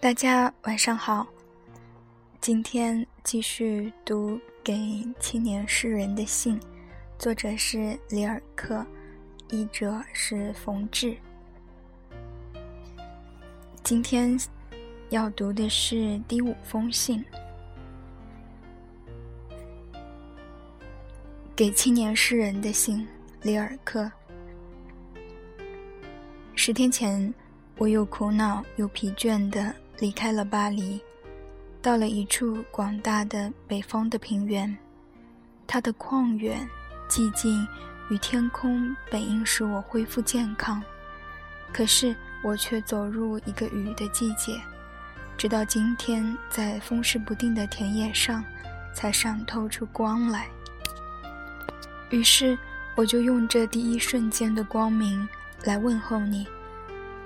大家晚上好，今天继续读给青年诗人的信，作者是里尔克，译者是冯志。今天要读的是第五封信，给青年诗人的信，里尔克。十天前，我又苦恼又疲倦的。离开了巴黎，到了一处广大的北方的平原，它的旷远、寂静与天空本应使我恢复健康，可是我却走入一个雨的季节，直到今天，在风势不定的田野上，才闪透出光来。于是，我就用这第一瞬间的光明来问候你，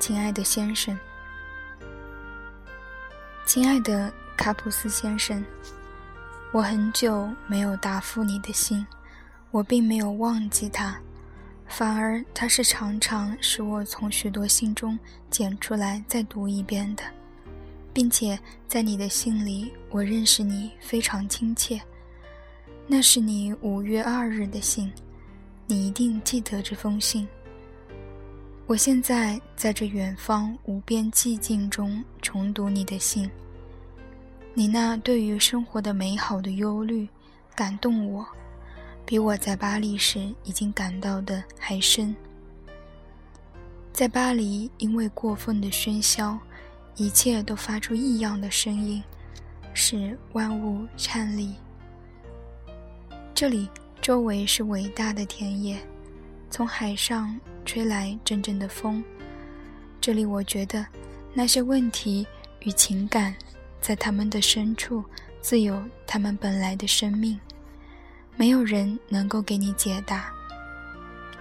亲爱的先生。亲爱的卡普斯先生，我很久没有答复你的信，我并没有忘记它，反而它是常常使我从许多信中捡出来再读一遍的，并且在你的信里，我认识你非常亲切。那是你五月二日的信，你一定记得这封信。我现在在这远方无边寂静中重读你的信，你那对于生活的美好的忧虑，感动我，比我在巴黎时已经感到的还深。在巴黎，因为过分的喧嚣，一切都发出异样的声音，使万物颤栗。这里周围是伟大的田野，从海上。吹来阵阵的风，这里我觉得那些问题与情感，在他们的深处自有他们本来的生命，没有人能够给你解答，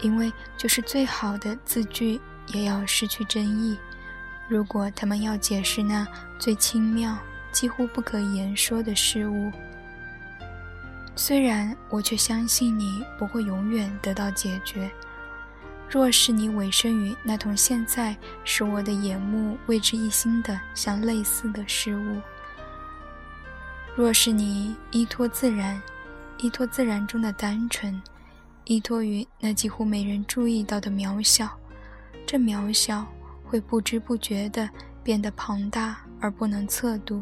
因为就是最好的字句也要失去真意。如果他们要解释那最轻妙、几乎不可言说的事物，虽然我却相信你不会永远得到解决。若是你委身于那同现在使我的眼目为之一新的相类似的事物，若是你依托自然，依托自然中的单纯，依托于那几乎没人注意到的渺小，这渺小会不知不觉地变得庞大而不能测度。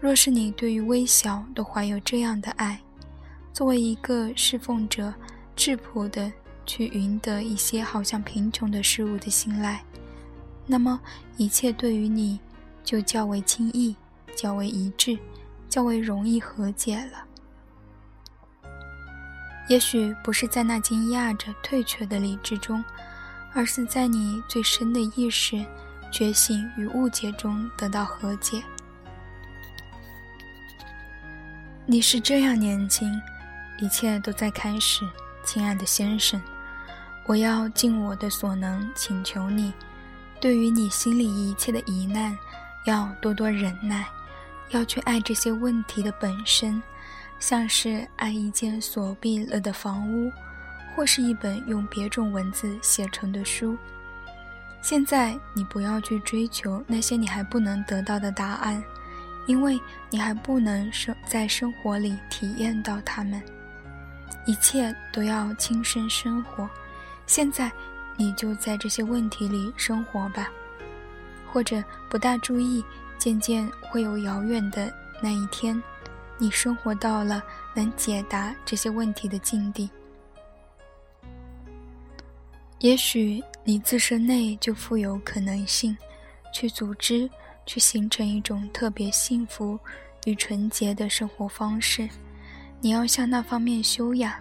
若是你对于微小都怀有这样的爱，作为一个侍奉者，质朴的。去赢得一些好像贫穷的事物的信赖，那么一切对于你就较为轻易、较为一致、较为容易和解了。也许不是在那惊讶着退却的理智中，而是在你最深的意识、觉醒与误解中得到和解。你是这样年轻，一切都在开始，亲爱的先生。我要尽我的所能请求你，对于你心里一切的疑难，要多多忍耐，要去爱这些问题的本身，像是爱一间锁闭了的房屋，或是一本用别种文字写成的书。现在你不要去追求那些你还不能得到的答案，因为你还不能生在生活里体验到它们。一切都要亲身生活。现在，你就在这些问题里生活吧，或者不大注意，渐渐会有遥远的那一天，你生活到了能解答这些问题的境地。也许你自身内就富有可能性，去组织、去形成一种特别幸福与纯洁的生活方式。你要向那方面修养，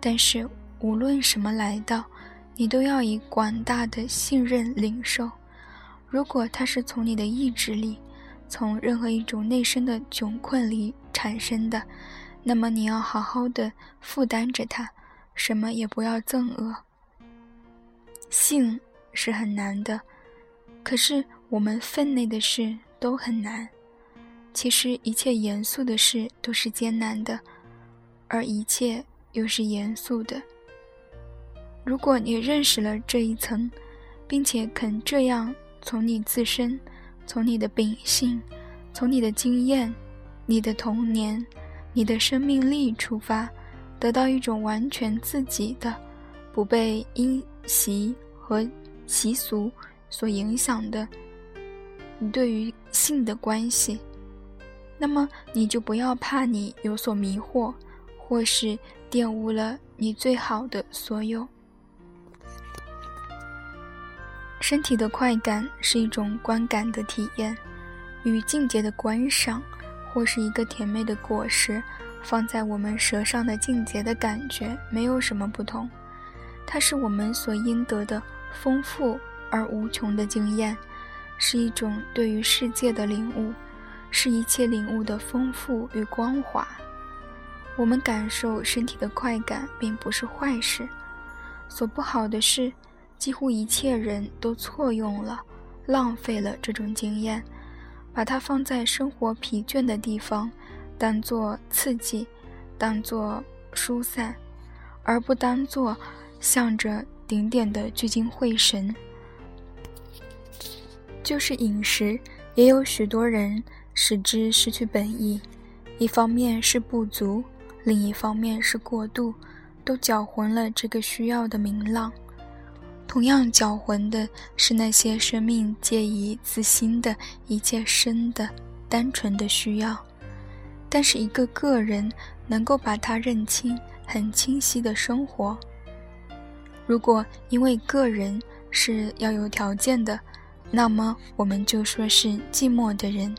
但是。无论什么来到，你都要以广大的信任领受。如果它是从你的意志里，从任何一种内生的窘困里产生的，那么你要好好的负担着它，什么也不要憎恶。性是很难的，可是我们分内的事都很难。其实一切严肃的事都是艰难的，而一切又是严肃的。如果你认识了这一层，并且肯这样从你自身、从你的秉性，从你的经验、你的童年、你的生命力出发，得到一种完全自己的、不被因习和习俗所影响的你对于性的关系，那么你就不要怕你有所迷惑，或是玷污了你最好的所有。身体的快感是一种观感的体验，与境界的观赏，或是一个甜美的果实放在我们舌上的境界的感觉没有什么不同。它是我们所应得的丰富而无穷的经验，是一种对于世界的领悟，是一切领悟的丰富与光华。我们感受身体的快感并不是坏事，所不好的是。几乎一切人都错用了、浪费了这种经验，把它放在生活疲倦的地方，当做刺激，当做疏散，而不当做向着顶点的聚精会神。就是饮食，也有许多人使之失去本意，一方面是不足，另一方面是过度，都搅浑了这个需要的明朗。同样搅浑的是那些生命介意自心的一切生的、单纯的需要，但是一个个人能够把它认清、很清晰的生活。如果因为个人是要有条件的，那么我们就说是寂寞的人。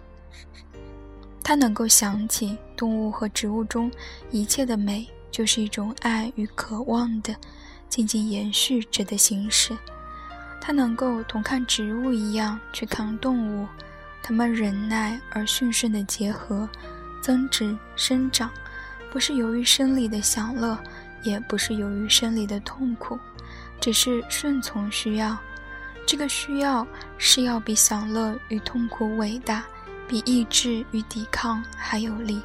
他能够想起动物和植物中一切的美，就是一种爱与渴望的。静静延续着的形式，他能够同看植物一样去看动物，它们忍耐而驯顺的结合、增殖、生长，不是由于生理的享乐，也不是由于生理的痛苦，只是顺从需要。这个需要是要比享乐与痛苦伟大，比意志与抵抗还有力。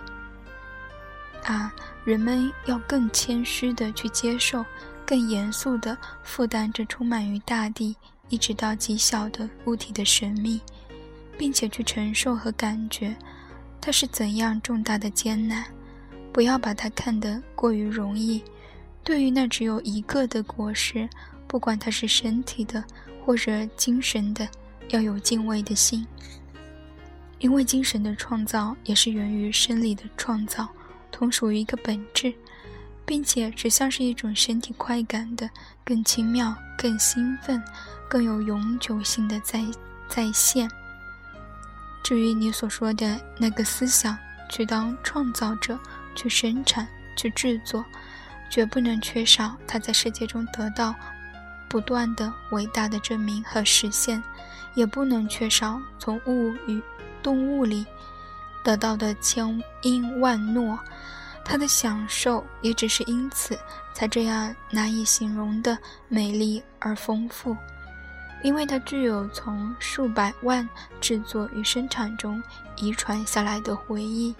啊，人们要更谦虚地去接受。更严肃地负担着充满于大地一直到极小的物体的神秘，并且去承受和感觉它是怎样重大的艰难。不要把它看得过于容易。对于那只有一个的果实，不管它是身体的或者精神的，要有敬畏的心，因为精神的创造也是源于生理的创造，同属于一个本质。并且只像是一种身体快感的更奇妙、更兴奋、更有永久性的再再现。至于你所说的那个思想，去当创造者，去生产、去制作，绝不能缺少它在世界中得到不断的伟大的证明和实现，也不能缺少从物与动物里得到的千因万诺。他的享受也只是因此才这样难以形容的美丽而丰富，因为它具有从数百万制作与生产中遗传下来的回忆。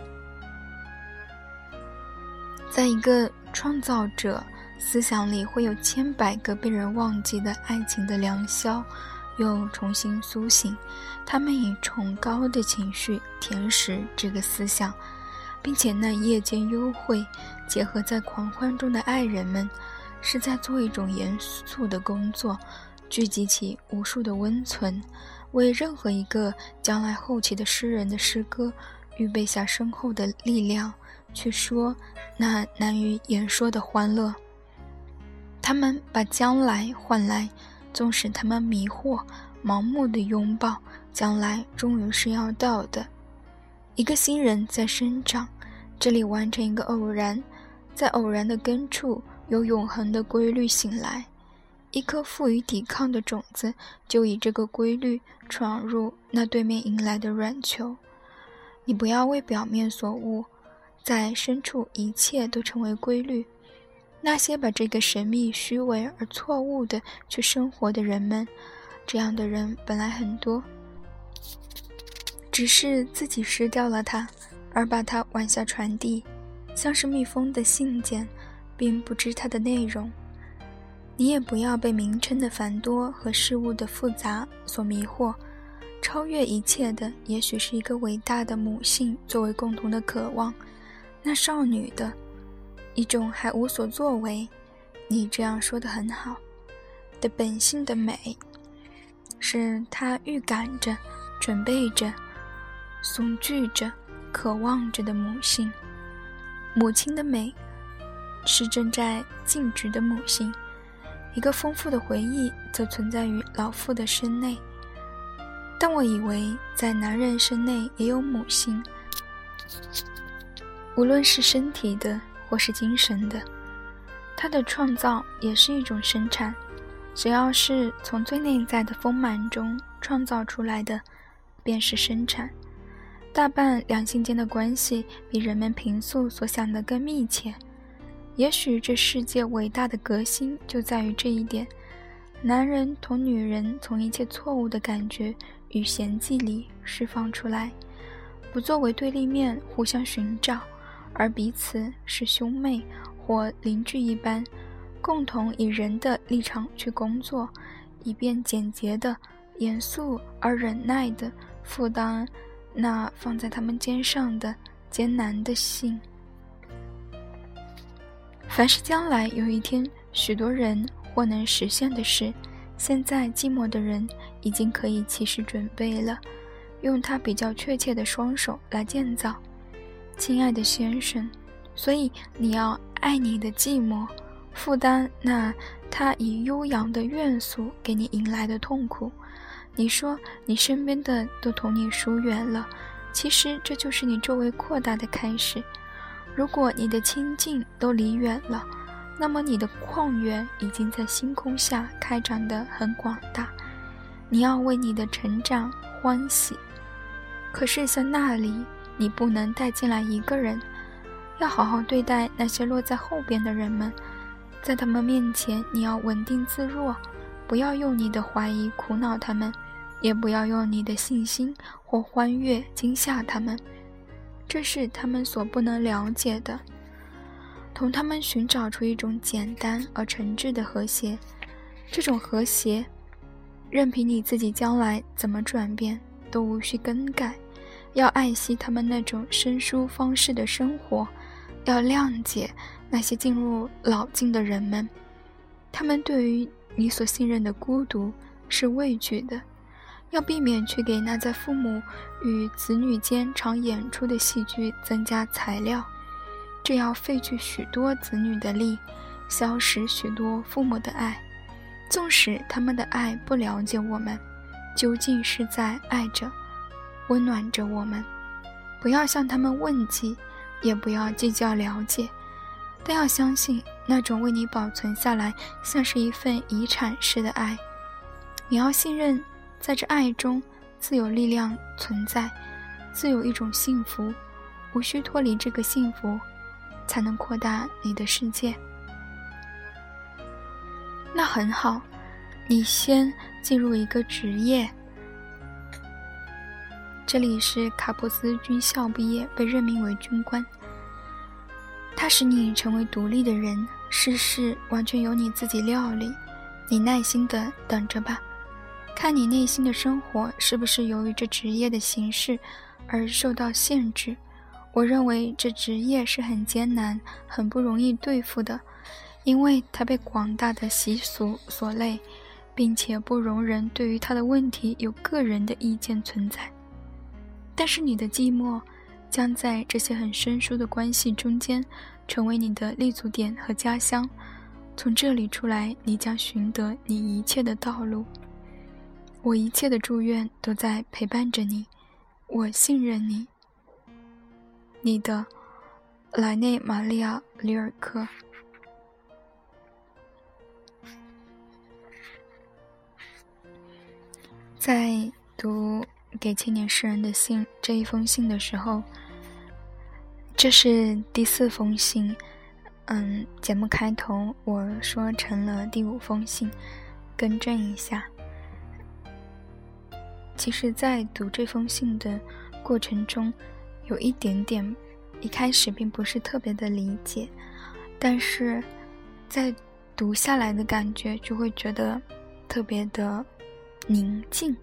在一个创造者思想里，会有千百个被人忘记的爱情的良宵，又重新苏醒。他们以崇高的情绪填实这个思想。并且那夜间幽会结合在狂欢中的爱人们，是在做一种严肃的工作，聚集起无数的温存，为任何一个将来后期的诗人的诗歌预备下深厚的力量，去说那难于言说的欢乐。他们把将来换来，纵使他们迷惑、盲目的拥抱将来，终于是要到的。一个新人在生长，这里完成一个偶然，在偶然的根处有永恒的规律醒来。一颗富于抵抗的种子，就以这个规律闯入那对面迎来的软球。你不要为表面所误，在深处一切都成为规律。那些把这个神秘、虚伪而错误的去生活的人们，这样的人本来很多。只是自己失掉了它，而把它往下传递，像是密封的信件，并不知它的内容。你也不要被名称的繁多和事物的复杂所迷惑，超越一切的，也许是一个伟大的母性作为共同的渴望。那少女的一种还无所作为，你这样说的很好。的本性的美，是她预感着、准备着、悚惧着、渴望着的母性。母亲的美，是正在静止的母性。一个丰富的回忆，则存在于老妇的身内。但我以为，在男人身内也有母性，无论是身体的或是精神的，他的创造也是一种生产。只要是从最内在的丰满中创造出来的，便是生产。大半两性间的关系比人们平素所想的更密切。也许这世界伟大的革新就在于这一点：男人同女人从一切错误的感觉。与嫌忌里释放出来，不作为对立面互相寻找，而彼此是兄妹或邻居一般，共同以人的立场去工作，以便简洁的、严肃而忍耐的负担那放在他们肩上的艰难的信。凡是将来有一天许多人或能实现的事。现在寂寞的人已经可以起始准备了，用他比较确切的双手来建造，亲爱的先生。所以你要爱你的寂寞，负担那他以悠扬的怨诉给你迎来的痛苦。你说你身边的都同你疏远了，其实这就是你周围扩大的开始。如果你的亲近都离远了。那么你的旷远已经在星空下开展得很广大，你要为你的成长欢喜。可是在那里，你不能带进来一个人，要好好对待那些落在后边的人们，在他们面前，你要稳定自若，不要用你的怀疑苦恼他们，也不要用你的信心或欢悦惊吓他们，这是他们所不能了解的。同他们寻找出一种简单而诚挚的和谐，这种和谐，任凭你自己将来怎么转变，都无需更改。要爱惜他们那种生疏方式的生活，要谅解那些进入老境的人们，他们对于你所信任的孤独是畏惧的。要避免去给那在父母与子女间常演出的戏剧增加材料。这要费去许多子女的力，消蚀许多父母的爱。纵使他们的爱不了解我们，究竟是在爱着、温暖着我们。不要向他们问计，也不要计较了解，但要相信那种为你保存下来，像是一份遗产似的爱。你要信任，在这爱中自有力量存在，自有一种幸福，无需脱离这个幸福。才能扩大你的世界。那很好，你先进入一个职业。这里是卡布斯军校毕业，被任命为军官。它使你成为独立的人，事事完全由你自己料理。你耐心的等着吧，看你内心的生活是不是由于这职业的形式而受到限制。我认为这职业是很艰难、很不容易对付的，因为它被广大的习俗所累，并且不容人对于他的问题有个人的意见存在。但是你的寂寞，将在这些很生疏的关系中间，成为你的立足点和家乡。从这里出来，你将寻得你一切的道路。我一切的祝愿都在陪伴着你，我信任你。你的莱内玛利亚·里尔克，在读给青年诗人的信这一封信的时候，这是第四封信。嗯，节目开头我说成了第五封信，更正一下。其实，在读这封信的过程中。有一点点，一开始并不是特别的理解，但是在读下来的感觉就会觉得特别的宁静，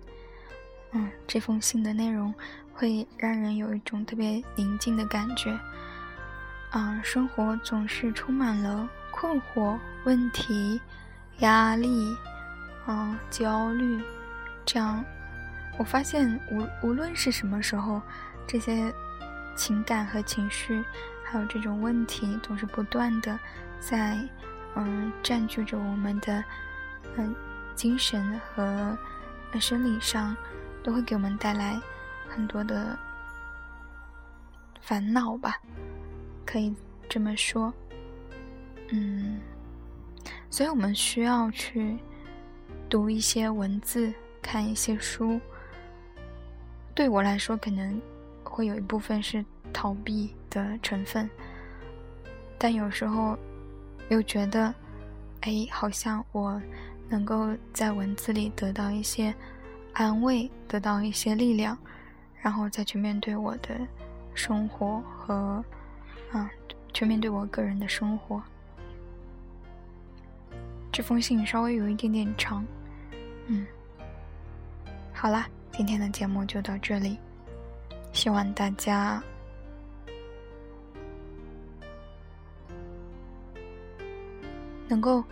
嗯，这封信的内容会让人有一种特别宁静的感觉。啊，生活总是充满了困惑、问题、压力，啊，焦虑。这样，我发现无无论是什么时候，这些情感和情绪，还有这种问题，总是不断的在嗯占据着我们的嗯精神和生理上。都会给我们带来很多的烦恼吧，可以这么说。嗯，所以我们需要去读一些文字，看一些书。对我来说，可能会有一部分是逃避的成分，但有时候又觉得，哎，好像我能够在文字里得到一些。安慰，得到一些力量，然后再去面对我的生活和，啊，去面对我个人的生活。这封信稍微有一点点长，嗯，好啦，今天的节目就到这里，希望大家能够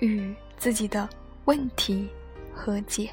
与自己的问题。和解。